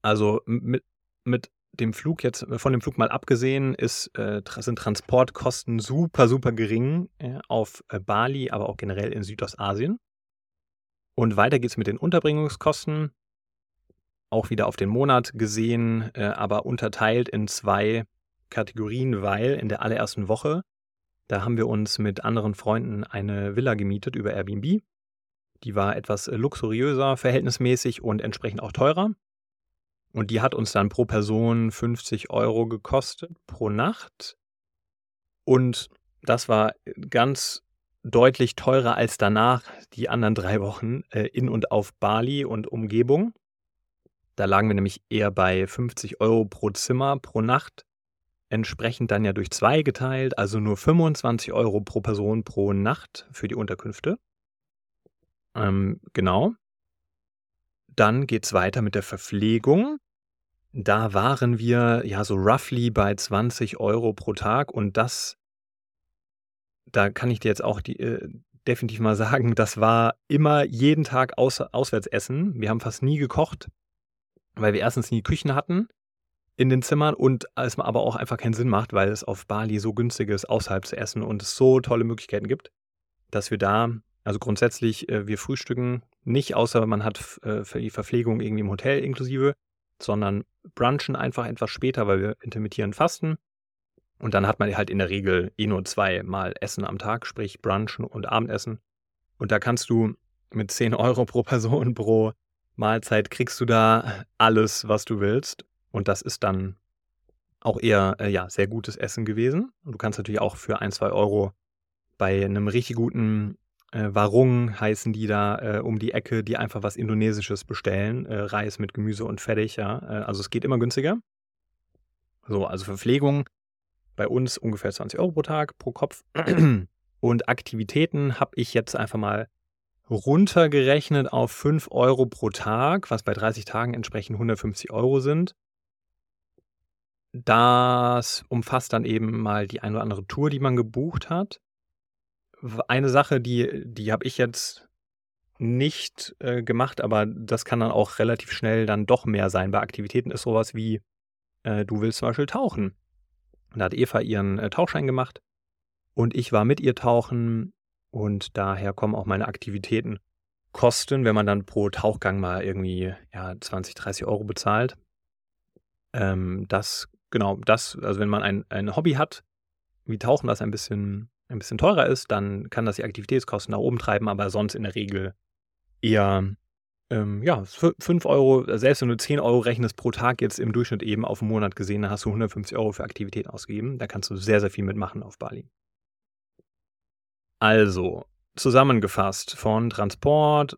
Also mit, mit dem Flug jetzt, äh, von dem Flug mal abgesehen, ist, äh, sind Transportkosten super, super gering äh, auf äh, Bali, aber auch generell in Südostasien. Und weiter geht es mit den Unterbringungskosten. Auch wieder auf den Monat gesehen, äh, aber unterteilt in zwei Kategorien, weil in der allerersten Woche, da haben wir uns mit anderen Freunden eine Villa gemietet über Airbnb. Die war etwas luxuriöser, verhältnismäßig und entsprechend auch teurer. Und die hat uns dann pro Person 50 Euro gekostet pro Nacht. Und das war ganz deutlich teurer als danach die anderen drei Wochen äh, in und auf Bali und Umgebung. Da lagen wir nämlich eher bei 50 Euro pro Zimmer pro Nacht. Entsprechend dann ja durch zwei geteilt, also nur 25 Euro pro Person pro Nacht für die Unterkünfte. Ähm, genau. Dann geht es weiter mit der Verpflegung. Da waren wir ja so roughly bei 20 Euro pro Tag und das da kann ich dir jetzt auch die, äh, definitiv mal sagen, das war immer jeden Tag aus, auswärts essen. Wir haben fast nie gekocht, weil wir erstens nie Küchen hatten in den Zimmern und es aber auch einfach keinen Sinn macht, weil es auf Bali so günstig ist, außerhalb zu essen und es so tolle Möglichkeiten gibt, dass wir da, also grundsätzlich, äh, wir frühstücken nicht, außer man hat äh, für die Verpflegung irgendwie im Hotel inklusive, sondern brunchen einfach etwas später, weil wir intermittierend fasten und dann hat man halt in der Regel eh nur zweimal Essen am Tag, sprich Brunchen und Abendessen. Und da kannst du mit 10 Euro pro Person pro Mahlzeit kriegst du da alles, was du willst. Und das ist dann auch eher äh, ja, sehr gutes Essen gewesen. Und du kannst natürlich auch für 1, 2 Euro bei einem richtig guten äh, Warung heißen die da äh, um die Ecke, die einfach was Indonesisches bestellen. Äh, Reis mit Gemüse und fertig, ja. Äh, also es geht immer günstiger. So, also Verpflegung bei uns ungefähr 20 Euro pro Tag, pro Kopf. Und Aktivitäten habe ich jetzt einfach mal runtergerechnet auf 5 Euro pro Tag, was bei 30 Tagen entsprechend 150 Euro sind. Das umfasst dann eben mal die eine oder andere Tour, die man gebucht hat. Eine Sache, die, die habe ich jetzt nicht äh, gemacht, aber das kann dann auch relativ schnell dann doch mehr sein. Bei Aktivitäten ist sowas wie, äh, du willst zum Beispiel tauchen. Da hat Eva ihren äh, Tauchschein gemacht und ich war mit ihr tauchen und daher kommen auch meine Aktivitäten Kosten, wenn man dann pro Tauchgang mal irgendwie ja, 20, 30 Euro bezahlt. Ähm, das, genau, das, also wenn man ein, ein Hobby hat, wie Tauchen, das ein bisschen, ein bisschen teurer ist, dann kann das die Aktivitätskosten nach oben treiben, aber sonst in der Regel eher ähm, ja, 5 Euro, selbst wenn du 10 Euro rechnest pro Tag jetzt im Durchschnitt eben auf den Monat gesehen, dann hast du 150 Euro für Aktivitäten ausgegeben. Da kannst du sehr, sehr viel mitmachen auf Bali. Also, zusammengefasst von Transport,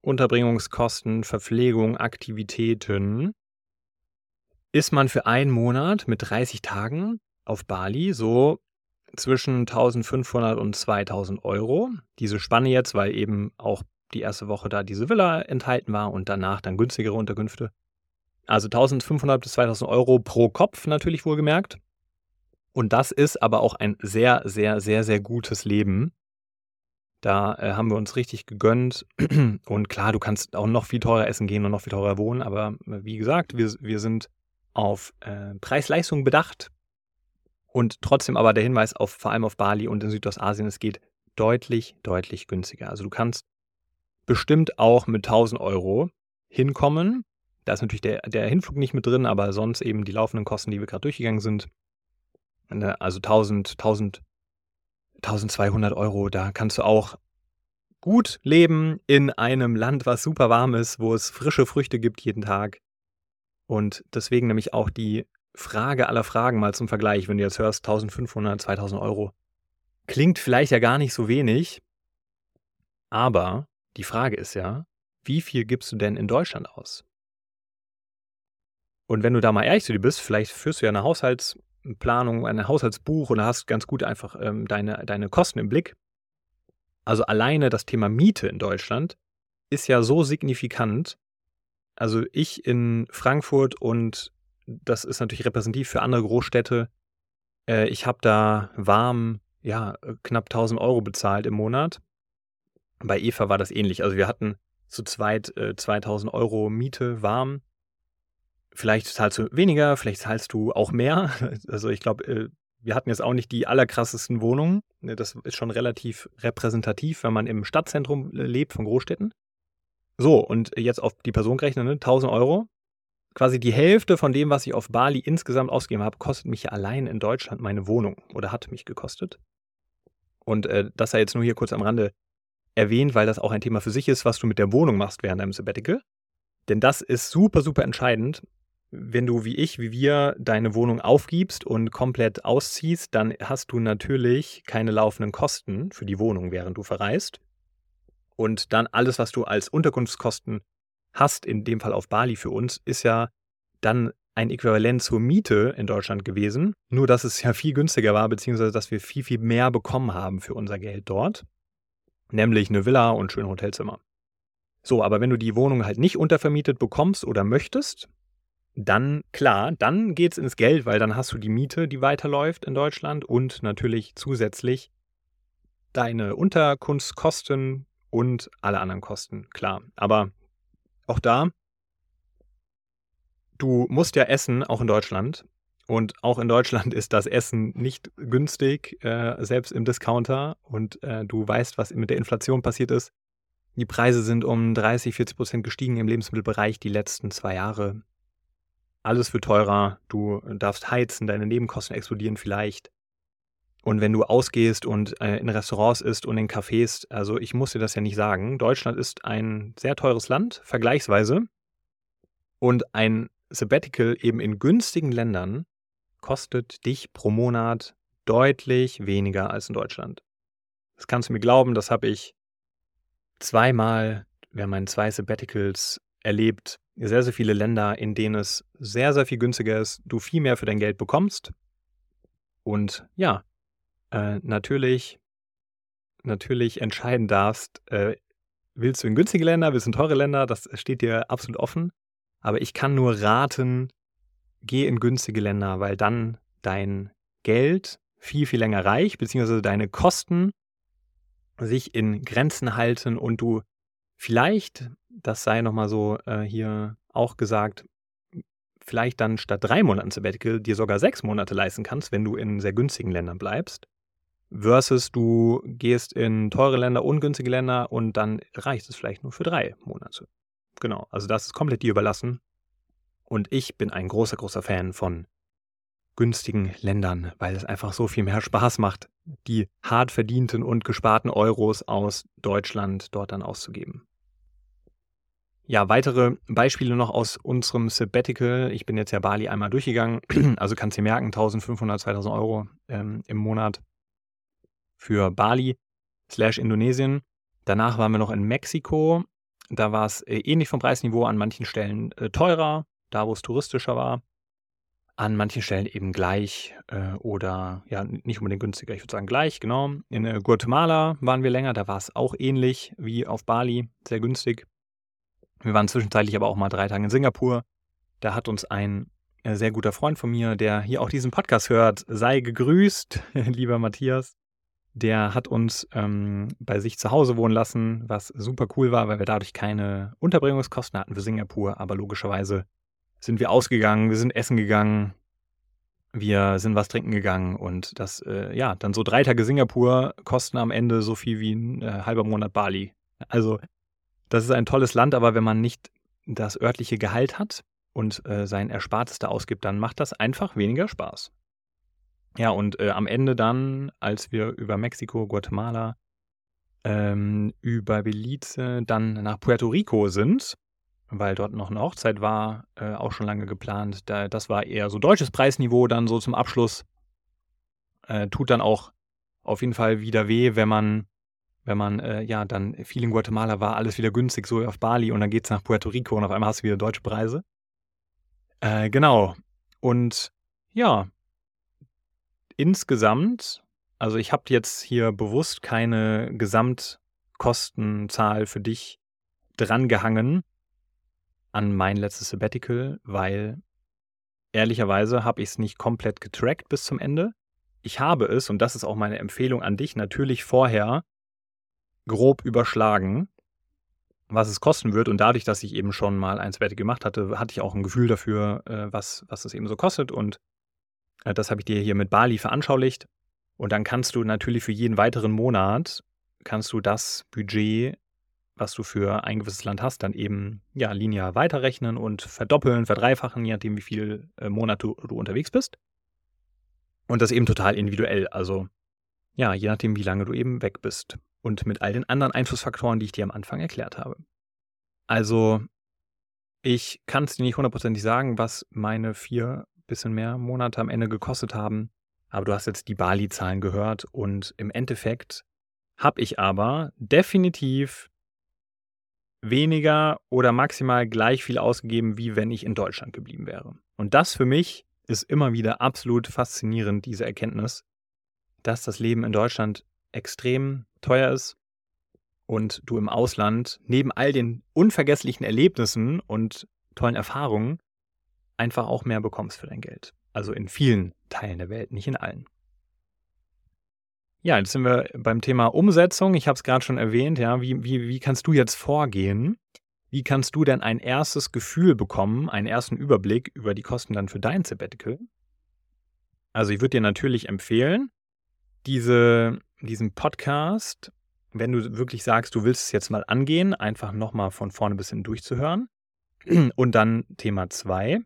Unterbringungskosten, Verpflegung, Aktivitäten, ist man für einen Monat mit 30 Tagen auf Bali so zwischen 1500 und 2000 Euro. Diese Spanne jetzt, weil eben auch die erste Woche da diese Villa enthalten war und danach dann günstigere Unterkünfte. Also 1500 bis 2000 Euro pro Kopf natürlich wohlgemerkt. Und das ist aber auch ein sehr, sehr, sehr, sehr gutes Leben. Da äh, haben wir uns richtig gegönnt. Und klar, du kannst auch noch viel teurer essen gehen und noch viel teurer wohnen. Aber äh, wie gesagt, wir, wir sind auf äh, Preis-Leistung bedacht. Und trotzdem aber der Hinweis auf vor allem auf Bali und in Südostasien, es geht deutlich, deutlich günstiger. Also du kannst bestimmt auch mit 1000 Euro hinkommen. Da ist natürlich der, der Hinflug nicht mit drin, aber sonst eben die laufenden Kosten, die wir gerade durchgegangen sind. Ne, also 1000, 1000, 1200 Euro, da kannst du auch gut leben in einem Land, was super warm ist, wo es frische Früchte gibt jeden Tag. Und deswegen nämlich auch die Frage aller Fragen mal zum Vergleich, wenn du jetzt hörst 1500, 2000 Euro. Klingt vielleicht ja gar nicht so wenig, aber die Frage ist ja, wie viel gibst du denn in Deutschland aus? Und wenn du da mal ehrlich zu dir bist, vielleicht führst du ja eine Haushaltsplanung, ein Haushaltsbuch und hast ganz gut einfach ähm, deine, deine Kosten im Blick. Also alleine das Thema Miete in Deutschland ist ja so signifikant. Also ich in Frankfurt und das ist natürlich repräsentativ für andere Großstädte. Äh, ich habe da warm, ja, knapp 1000 Euro bezahlt im Monat. Bei Eva war das ähnlich. Also wir hatten zu zweit äh, 2000 Euro Miete warm. Vielleicht zahlst du weniger, vielleicht zahlst du auch mehr. Also ich glaube, äh, wir hatten jetzt auch nicht die allerkrassesten Wohnungen. Ne, das ist schon relativ repräsentativ, wenn man im Stadtzentrum äh, lebt von Großstädten. So, und jetzt auf die Person gerechnet, ne? 1000 Euro. Quasi die Hälfte von dem, was ich auf Bali insgesamt ausgegeben habe, kostet mich ja allein in Deutschland meine Wohnung oder hat mich gekostet. Und äh, das sei jetzt nur hier kurz am Rande erwähnt, weil das auch ein Thema für sich ist, was du mit der Wohnung machst während deinem Sabbatical. Denn das ist super, super entscheidend. Wenn du wie ich, wie wir, deine Wohnung aufgibst und komplett ausziehst, dann hast du natürlich keine laufenden Kosten für die Wohnung, während du verreist. Und dann alles, was du als Unterkunftskosten hast, in dem Fall auf Bali für uns, ist ja dann ein Äquivalent zur Miete in Deutschland gewesen. Nur, dass es ja viel günstiger war, beziehungsweise dass wir viel, viel mehr bekommen haben für unser Geld dort nämlich eine Villa und schöne Hotelzimmer. So, aber wenn du die Wohnung halt nicht untervermietet bekommst oder möchtest, dann klar, dann geht's ins Geld, weil dann hast du die Miete, die weiterläuft in Deutschland und natürlich zusätzlich deine Unterkunftskosten und alle anderen Kosten, klar. Aber auch da, du musst ja essen, auch in Deutschland. Und auch in Deutschland ist das Essen nicht günstig, äh, selbst im Discounter. Und äh, du weißt, was mit der Inflation passiert ist. Die Preise sind um 30, 40 Prozent gestiegen im Lebensmittelbereich die letzten zwei Jahre. Alles wird teurer. Du darfst heizen, deine Nebenkosten explodieren vielleicht. Und wenn du ausgehst und äh, in Restaurants isst und in Cafés, also ich muss dir das ja nicht sagen, Deutschland ist ein sehr teures Land, vergleichsweise. Und ein Sabbatical eben in günstigen Ländern kostet dich pro Monat deutlich weniger als in Deutschland. Das kannst du mir glauben, das habe ich zweimal während meinen zwei Sabbaticals erlebt. sehr, sehr viele Länder, in denen es sehr, sehr viel günstiger ist, du viel mehr für dein Geld bekommst. Und ja, äh, natürlich, natürlich entscheiden darfst, äh, willst du in günstige Länder, willst du in teure Länder, das steht dir absolut offen. Aber ich kann nur raten, geh in günstige Länder, weil dann dein Geld viel, viel länger reicht, beziehungsweise deine Kosten sich in Grenzen halten und du vielleicht, das sei nochmal so äh, hier auch gesagt, vielleicht dann statt drei Monaten Sabbatical dir sogar sechs Monate leisten kannst, wenn du in sehr günstigen Ländern bleibst. Versus du gehst in teure Länder, ungünstige Länder und dann reicht es vielleicht nur für drei Monate. Genau, also das ist komplett dir überlassen. Und ich bin ein großer, großer Fan von günstigen Ländern, weil es einfach so viel mehr Spaß macht, die hart verdienten und gesparten Euros aus Deutschland dort dann auszugeben. Ja, weitere Beispiele noch aus unserem Sabbatical. Ich bin jetzt ja Bali einmal durchgegangen, also kannst du merken, 1500, 2000 Euro ähm, im Monat für Bali slash Indonesien. Danach waren wir noch in Mexiko. Da war es äh, ähnlich vom Preisniveau, an manchen Stellen äh, teurer, da wo es touristischer war an manchen Stellen eben gleich äh, oder ja, nicht unbedingt günstiger. Ich würde sagen gleich, genau. In Guatemala waren wir länger, da war es auch ähnlich wie auf Bali, sehr günstig. Wir waren zwischenzeitlich aber auch mal drei Tage in Singapur. Da hat uns ein sehr guter Freund von mir, der hier auch diesen Podcast hört, sei gegrüßt, lieber Matthias. Der hat uns ähm, bei sich zu Hause wohnen lassen, was super cool war, weil wir dadurch keine Unterbringungskosten hatten für Singapur, aber logischerweise sind wir ausgegangen, wir sind essen gegangen, wir sind was trinken gegangen und das, äh, ja, dann so drei Tage Singapur kosten am Ende so viel wie ein äh, halber Monat Bali. Also, das ist ein tolles Land, aber wenn man nicht das örtliche Gehalt hat und äh, sein Erspartes da ausgibt, dann macht das einfach weniger Spaß. Ja, und äh, am Ende dann, als wir über Mexiko, Guatemala, ähm, über Belize, dann nach Puerto Rico sind, weil dort noch eine Hochzeit war, äh, auch schon lange geplant. Da, das war eher so deutsches Preisniveau dann so zum Abschluss. Äh, tut dann auch auf jeden Fall wieder weh, wenn man, wenn man, äh, ja, dann viel in Guatemala war, alles wieder günstig, so auf Bali und dann geht es nach Puerto Rico und auf einmal hast du wieder deutsche Preise. Äh, genau. Und ja, insgesamt, also ich habe jetzt hier bewusst keine Gesamtkostenzahl für dich drangehangen an mein letztes Sabbatical, weil ehrlicherweise habe ich es nicht komplett getrackt bis zum Ende. Ich habe es, und das ist auch meine Empfehlung an dich, natürlich vorher grob überschlagen, was es kosten wird. Und dadurch, dass ich eben schon mal ein Sabbatical gemacht hatte, hatte ich auch ein Gefühl dafür, äh, was, was es eben so kostet. Und das habe ich dir hier mit Bali veranschaulicht. Und dann kannst du natürlich für jeden weiteren Monat, kannst du das Budget was du für ein gewisses Land hast, dann eben ja linear weiterrechnen und verdoppeln, verdreifachen, je nachdem, wie viel äh, Monat du, du unterwegs bist. Und das eben total individuell. Also ja, je nachdem, wie lange du eben weg bist. Und mit all den anderen Einflussfaktoren, die ich dir am Anfang erklärt habe. Also, ich kann es dir nicht hundertprozentig sagen, was meine vier bisschen mehr Monate am Ende gekostet haben. Aber du hast jetzt die Bali-Zahlen gehört und im Endeffekt habe ich aber definitiv weniger oder maximal gleich viel ausgegeben, wie wenn ich in Deutschland geblieben wäre. Und das für mich ist immer wieder absolut faszinierend, diese Erkenntnis, dass das Leben in Deutschland extrem teuer ist und du im Ausland neben all den unvergesslichen Erlebnissen und tollen Erfahrungen einfach auch mehr bekommst für dein Geld. Also in vielen Teilen der Welt, nicht in allen. Ja, jetzt sind wir beim Thema Umsetzung. Ich habe es gerade schon erwähnt, ja. Wie, wie, wie kannst du jetzt vorgehen? Wie kannst du denn ein erstes Gefühl bekommen, einen ersten Überblick über die Kosten dann für dein Sabbatical? Also ich würde dir natürlich empfehlen, diese, diesen Podcast, wenn du wirklich sagst, du willst es jetzt mal angehen, einfach nochmal von vorne bis hin durchzuhören. Und dann Thema 2.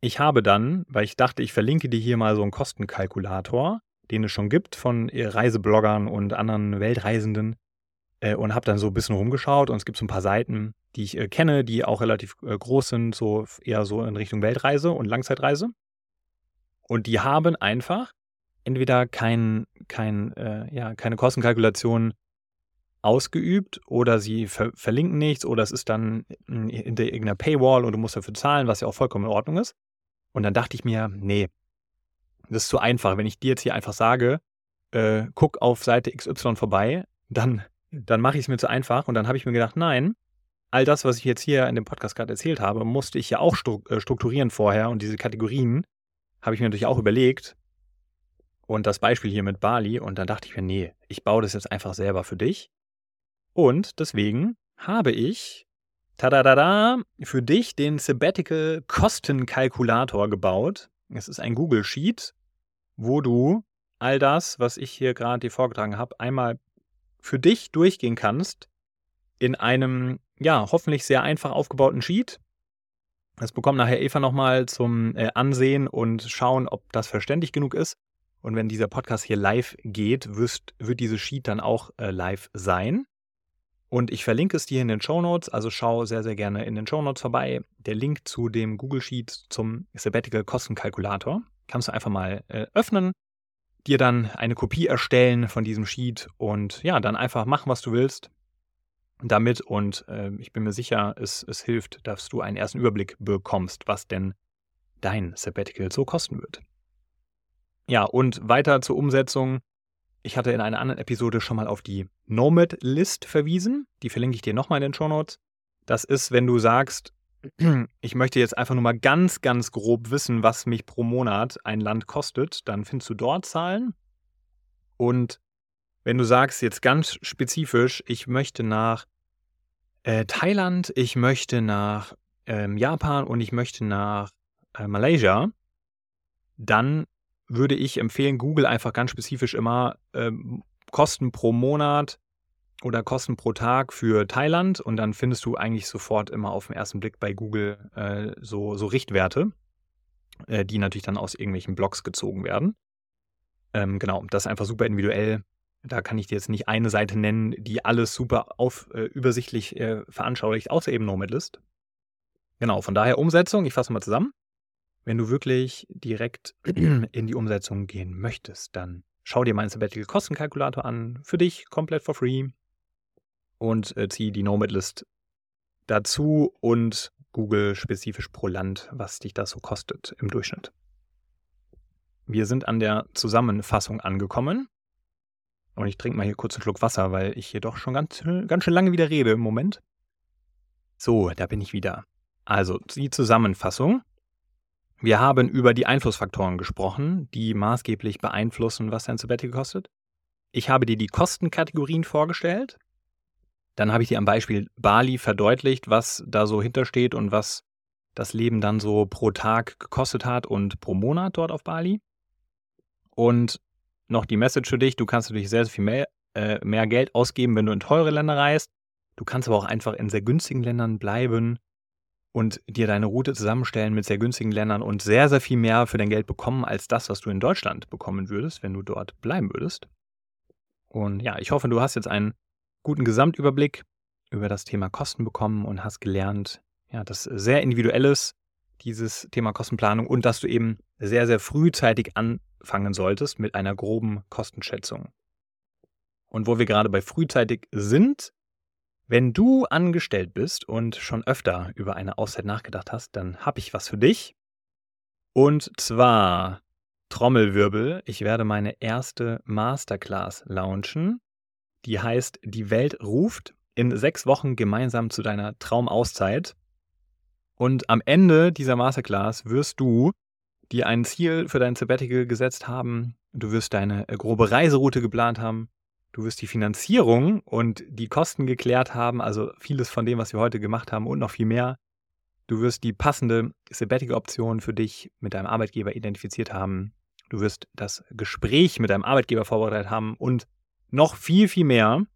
Ich habe dann, weil ich dachte, ich verlinke dir hier mal so einen Kostenkalkulator, den es schon gibt von Reisebloggern und anderen Weltreisenden. Äh, und habe dann so ein bisschen rumgeschaut und es gibt so ein paar Seiten, die ich äh, kenne, die auch relativ äh, groß sind, so eher so in Richtung Weltreise und Langzeitreise. Und die haben einfach entweder kein, kein, äh, ja, keine Kostenkalkulation ausgeübt oder sie ver verlinken nichts oder es ist dann hinter irgendeiner Paywall und du musst dafür zahlen, was ja auch vollkommen in Ordnung ist. Und dann dachte ich mir, nee, das ist zu einfach. Wenn ich dir jetzt hier einfach sage, äh, guck auf Seite XY vorbei, dann, dann mache ich es mir zu einfach. Und dann habe ich mir gedacht, nein, all das, was ich jetzt hier in dem Podcast gerade erzählt habe, musste ich ja auch äh, strukturieren vorher. Und diese Kategorien habe ich mir natürlich auch überlegt. Und das Beispiel hier mit Bali. Und dann dachte ich mir, nee, ich baue das jetzt einfach selber für dich. Und deswegen habe ich, tada, für dich den Sabbatical Kostenkalkulator gebaut. Es ist ein Google Sheet, wo du all das, was ich hier gerade dir vorgetragen habe, einmal für dich durchgehen kannst in einem, ja, hoffentlich sehr einfach aufgebauten Sheet. Das bekommt nachher Eva nochmal zum äh, Ansehen und schauen, ob das verständlich genug ist. Und wenn dieser Podcast hier live geht, wirst, wird dieses Sheet dann auch äh, live sein. Und ich verlinke es dir in den Show Notes, also schau sehr, sehr gerne in den Show Notes vorbei. Der Link zu dem Google Sheet zum Sabbatical Kostenkalkulator kannst du einfach mal äh, öffnen, dir dann eine Kopie erstellen von diesem Sheet und ja, dann einfach machen, was du willst damit. Und äh, ich bin mir sicher, es, es hilft, dass du einen ersten Überblick bekommst, was denn dein Sabbatical so kosten wird. Ja, und weiter zur Umsetzung. Ich hatte in einer anderen Episode schon mal auf die Nomad-List verwiesen. Die verlinke ich dir nochmal in den Show Notes. Das ist, wenn du sagst, ich möchte jetzt einfach nur mal ganz, ganz grob wissen, was mich pro Monat ein Land kostet, dann findest du dort Zahlen. Und wenn du sagst jetzt ganz spezifisch, ich möchte nach äh, Thailand, ich möchte nach ähm, Japan und ich möchte nach äh, Malaysia, dann würde ich empfehlen, Google einfach ganz spezifisch immer ähm, Kosten pro Monat oder Kosten pro Tag für Thailand und dann findest du eigentlich sofort immer auf den ersten Blick bei Google äh, so, so Richtwerte, äh, die natürlich dann aus irgendwelchen Blogs gezogen werden. Ähm, genau, das ist einfach super individuell. Da kann ich dir jetzt nicht eine Seite nennen, die alles super auf, äh, übersichtlich äh, veranschaulicht, außer eben Nomadlist. Genau, von daher Umsetzung, ich fasse mal zusammen. Wenn du wirklich direkt in die Umsetzung gehen möchtest, dann schau dir meinen Sabbatical Kostenkalkulator an. Für dich komplett for free und äh, ziehe die Nomad-List dazu und Google spezifisch pro Land, was dich das so kostet im Durchschnitt. Wir sind an der Zusammenfassung angekommen. Und ich trinke mal hier kurz einen Schluck Wasser, weil ich hier doch schon ganz, ganz schön lange wieder rede im Moment. So, da bin ich wieder. Also, die Zusammenfassung. Wir haben über die Einflussfaktoren gesprochen, die maßgeblich beeinflussen, was dein Sabbatical kostet. Ich habe dir die Kostenkategorien vorgestellt. Dann habe ich dir am Beispiel Bali verdeutlicht, was da so hintersteht und was das Leben dann so pro Tag gekostet hat und pro Monat dort auf Bali. Und noch die Message für dich, du kannst natürlich sehr, sehr viel mehr, äh, mehr Geld ausgeben, wenn du in teure Länder reist. Du kannst aber auch einfach in sehr günstigen Ländern bleiben und dir deine Route zusammenstellen mit sehr günstigen Ländern und sehr, sehr viel mehr für dein Geld bekommen als das, was du in Deutschland bekommen würdest, wenn du dort bleiben würdest. Und ja, ich hoffe, du hast jetzt einen guten Gesamtüberblick über das Thema Kosten bekommen und hast gelernt, ja, das sehr individuell ist, dieses Thema Kostenplanung und dass du eben sehr, sehr frühzeitig anfangen solltest mit einer groben Kostenschätzung. Und wo wir gerade bei frühzeitig sind, wenn du angestellt bist und schon öfter über eine Auszeit nachgedacht hast, dann habe ich was für dich. Und zwar Trommelwirbel, ich werde meine erste Masterclass launchen die heißt Die Welt ruft in sechs Wochen gemeinsam zu deiner Traumauszeit. Und am Ende dieser Masterclass wirst du dir ein Ziel für dein Sabbatical gesetzt haben. Du wirst deine grobe Reiseroute geplant haben. Du wirst die Finanzierung und die Kosten geklärt haben, also vieles von dem, was wir heute gemacht haben und noch viel mehr. Du wirst die passende Sabbatical-Option für dich mit deinem Arbeitgeber identifiziert haben. Du wirst das Gespräch mit deinem Arbeitgeber vorbereitet haben und noch viel, viel mehr.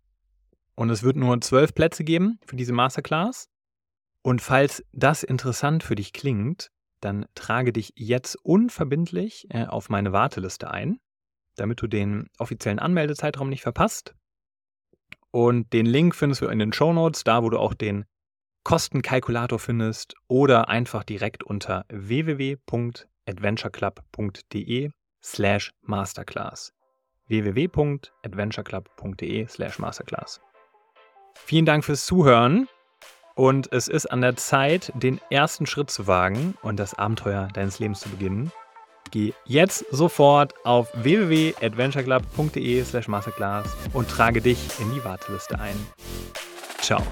Und es wird nur zwölf Plätze geben für diese Masterclass. Und falls das interessant für dich klingt, dann trage dich jetzt unverbindlich äh, auf meine Warteliste ein, damit du den offiziellen Anmeldezeitraum nicht verpasst. Und den Link findest du in den Show Notes, da wo du auch den Kostenkalkulator findest oder einfach direkt unter www.adventureclub.de masterclass www.adventureclub.de/masterclass. Vielen Dank fürs Zuhören. Und es ist an der Zeit, den ersten Schritt zu wagen und das Abenteuer deines Lebens zu beginnen. Geh jetzt sofort auf www.adventureclub.de slash masterclass und trage dich in die Warteliste ein. Ciao.